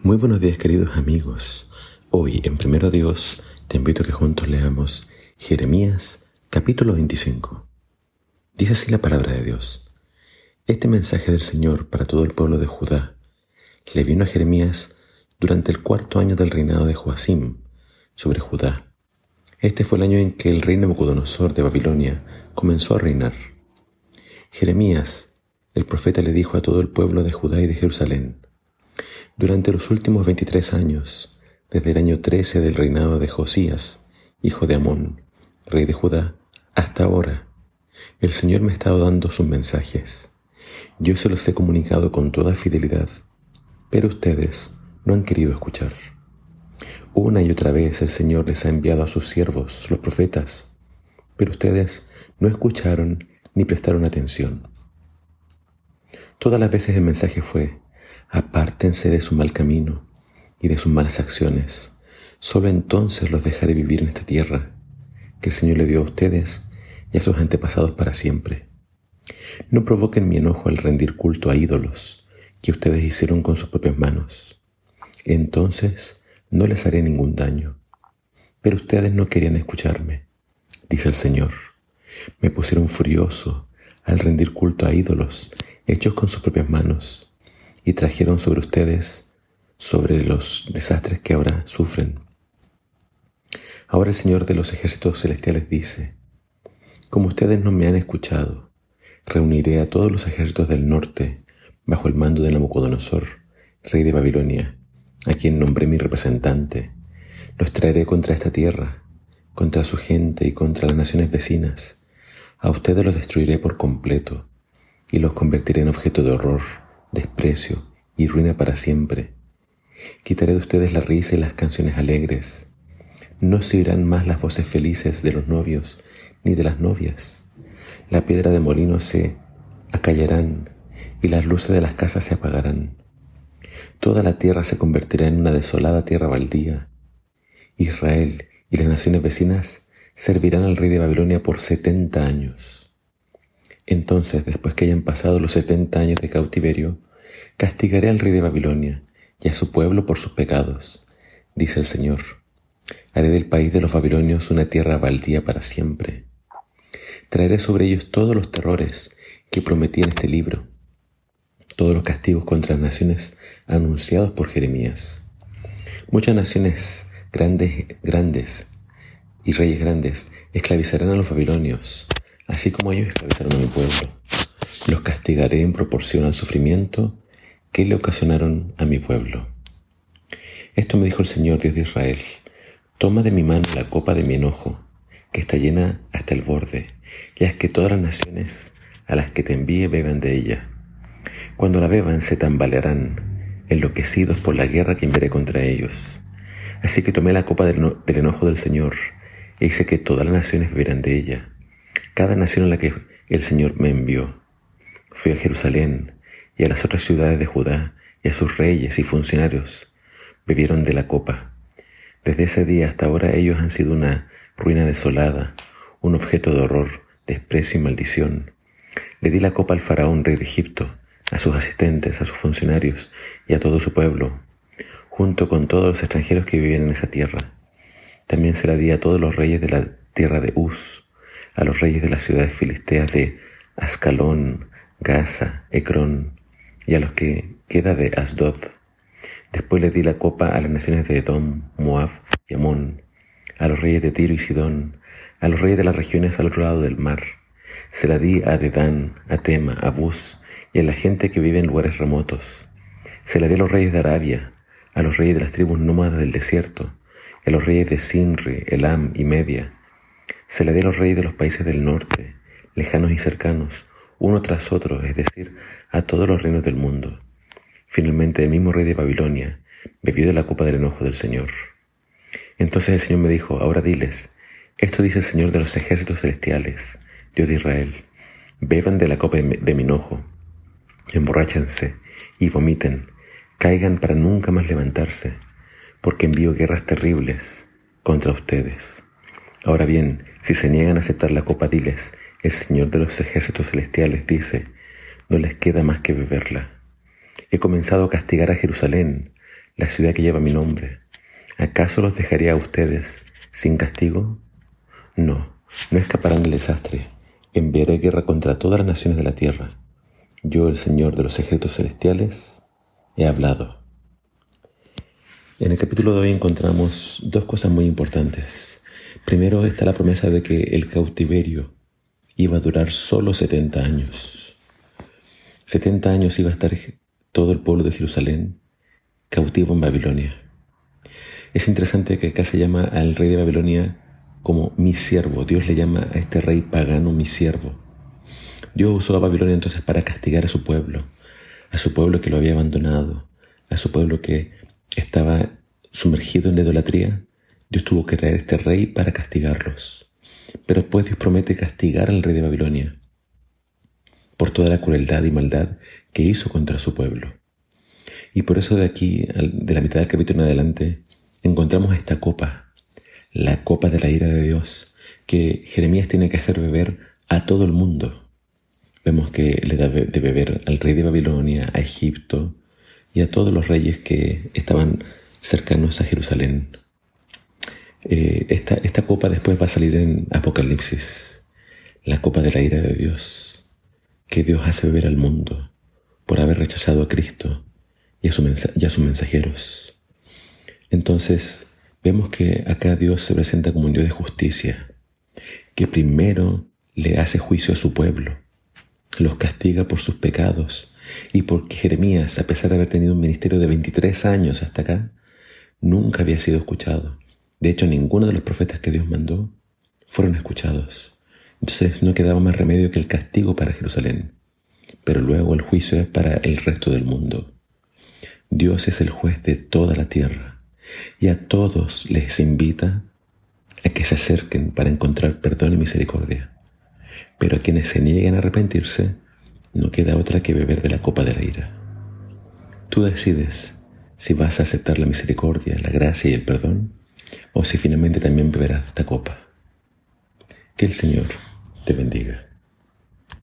Muy buenos días queridos amigos. Hoy en Primero Dios te invito a que juntos leamos Jeremías capítulo 25. Dice así la palabra de Dios. Este mensaje del Señor para todo el pueblo de Judá le vino a Jeremías durante el cuarto año del reinado de Joacim sobre Judá. Este fue el año en que el rey Nabucodonosor de Babilonia comenzó a reinar. Jeremías, el profeta, le dijo a todo el pueblo de Judá y de Jerusalén, durante los últimos 23 años, desde el año 13 del reinado de Josías, hijo de Amón, rey de Judá, hasta ahora, el Señor me ha estado dando sus mensajes. Yo se los he comunicado con toda fidelidad, pero ustedes no han querido escuchar. Una y otra vez el Señor les ha enviado a sus siervos, los profetas, pero ustedes no escucharon ni prestaron atención. Todas las veces el mensaje fue, apártense de su mal camino y de sus malas acciones. Solo entonces los dejaré vivir en esta tierra que el Señor le dio a ustedes y a sus antepasados para siempre. No provoquen mi enojo al rendir culto a ídolos que ustedes hicieron con sus propias manos. Entonces no les haré ningún daño. Pero ustedes no querían escucharme, dice el Señor. Me pusieron furioso al rendir culto a ídolos hechos con sus propias manos y trajeron sobre ustedes, sobre los desastres que ahora sufren. Ahora el Señor de los ejércitos celestiales dice, como ustedes no me han escuchado, reuniré a todos los ejércitos del norte bajo el mando de Nabucodonosor, rey de Babilonia, a quien nombré mi representante. Los traeré contra esta tierra, contra su gente y contra las naciones vecinas. A ustedes los destruiré por completo y los convertiré en objeto de horror desprecio y ruina para siempre. Quitaré de ustedes la risa y las canciones alegres. No se oirán más las voces felices de los novios ni de las novias. La piedra de molino se acallarán y las luces de las casas se apagarán. Toda la tierra se convertirá en una desolada tierra baldía. Israel y las naciones vecinas servirán al rey de Babilonia por setenta años. Entonces, después que hayan pasado los setenta años de cautiverio, castigaré al rey de Babilonia y a su pueblo por sus pecados, dice el Señor. Haré del país de los babilonios una tierra baldía para siempre. Traeré sobre ellos todos los terrores que prometí en este libro, todos los castigos contra las naciones anunciados por Jeremías. Muchas naciones grandes, grandes y reyes grandes esclavizarán a los babilonios así como ellos esclavizaron a mi pueblo. Los castigaré en proporción al sufrimiento que le ocasionaron a mi pueblo. Esto me dijo el Señor Dios de Israel, toma de mi mano la copa de mi enojo, que está llena hasta el borde, y haz que todas las naciones a las que te envíe beban de ella. Cuando la beban se tambalearán, enloquecidos por la guerra que enviaré contra ellos. Así que tomé la copa del, enojo del Señor, e hice que todas las naciones bebieran de ella cada nación a la que el Señor me envió. Fui a Jerusalén y a las otras ciudades de Judá y a sus reyes y funcionarios bebieron de la copa. Desde ese día hasta ahora ellos han sido una ruina desolada, un objeto de horror, desprecio y maldición. Le di la copa al faraón, rey de Egipto, a sus asistentes, a sus funcionarios y a todo su pueblo, junto con todos los extranjeros que vivían en esa tierra. También se la di a todos los reyes de la tierra de Uz, a los reyes de las ciudades filisteas de Ascalón, Gaza, Ecrón, y a los que queda de Asdod. Después le di la copa a las naciones de Edom, Moab y Amón, a los reyes de Tiro y Sidón, a los reyes de las regiones al otro lado del mar. Se la di a Dedán, a Tema, a Bus y a la gente que vive en lugares remotos. Se la di a los reyes de Arabia, a los reyes de las tribus nómadas del desierto, a los reyes de Sinri, Elam y Media, se le dio a los reyes de los países del norte, lejanos y cercanos, uno tras otro, es decir, a todos los reinos del mundo. Finalmente el mismo rey de Babilonia bebió de la copa del enojo del Señor. Entonces el Señor me dijo, ahora diles, esto dice el Señor de los ejércitos celestiales, Dios de Israel, beban de la copa de mi enojo, emborráchense y vomiten, caigan para nunca más levantarse, porque envío guerras terribles contra ustedes. Ahora bien, si se niegan a aceptar la copa, diles, el Señor de los ejércitos celestiales dice, no les queda más que beberla. He comenzado a castigar a Jerusalén, la ciudad que lleva mi nombre. ¿Acaso los dejaría a ustedes sin castigo? No, no escaparán del desastre. Enviaré guerra contra todas las naciones de la tierra. Yo, el Señor de los ejércitos celestiales, he hablado. En el capítulo de hoy encontramos dos cosas muy importantes. Primero está la promesa de que el cautiverio iba a durar solo 70 años. 70 años iba a estar todo el pueblo de Jerusalén cautivo en Babilonia. Es interesante que acá se llama al rey de Babilonia como mi siervo. Dios le llama a este rey pagano mi siervo. Dios usó a Babilonia entonces para castigar a su pueblo, a su pueblo que lo había abandonado, a su pueblo que estaba sumergido en la idolatría. Dios tuvo que traer este rey para castigarlos. Pero después Dios promete castigar al rey de Babilonia por toda la crueldad y maldad que hizo contra su pueblo. Y por eso de aquí, de la mitad del capítulo en adelante, encontramos esta copa, la copa de la ira de Dios, que Jeremías tiene que hacer beber a todo el mundo. Vemos que le da de beber al rey de Babilonia, a Egipto y a todos los reyes que estaban cercanos a Jerusalén. Eh, esta, copa después va a salir en Apocalipsis, la copa de la ira de Dios, que Dios hace beber al mundo por haber rechazado a Cristo y a, sus mensajeros. Entonces, vemos que acá Dios se presenta como un Dios de justicia, que primero le hace juicio a su pueblo, los castiga por sus pecados y porque Jeremías, a pesar de haber tenido un ministerio de 23 años hasta acá, nunca había sido escuchado. De hecho, ninguno de los profetas que Dios mandó fueron escuchados. Entonces no quedaba más remedio que el castigo para Jerusalén. Pero luego el juicio es para el resto del mundo. Dios es el juez de toda la tierra y a todos les invita a que se acerquen para encontrar perdón y misericordia. Pero a quienes se nieguen a arrepentirse, no queda otra que beber de la copa de la ira. Tú decides si vas a aceptar la misericordia, la gracia y el perdón, o si finalmente también beberás esta copa. Que el Señor te bendiga.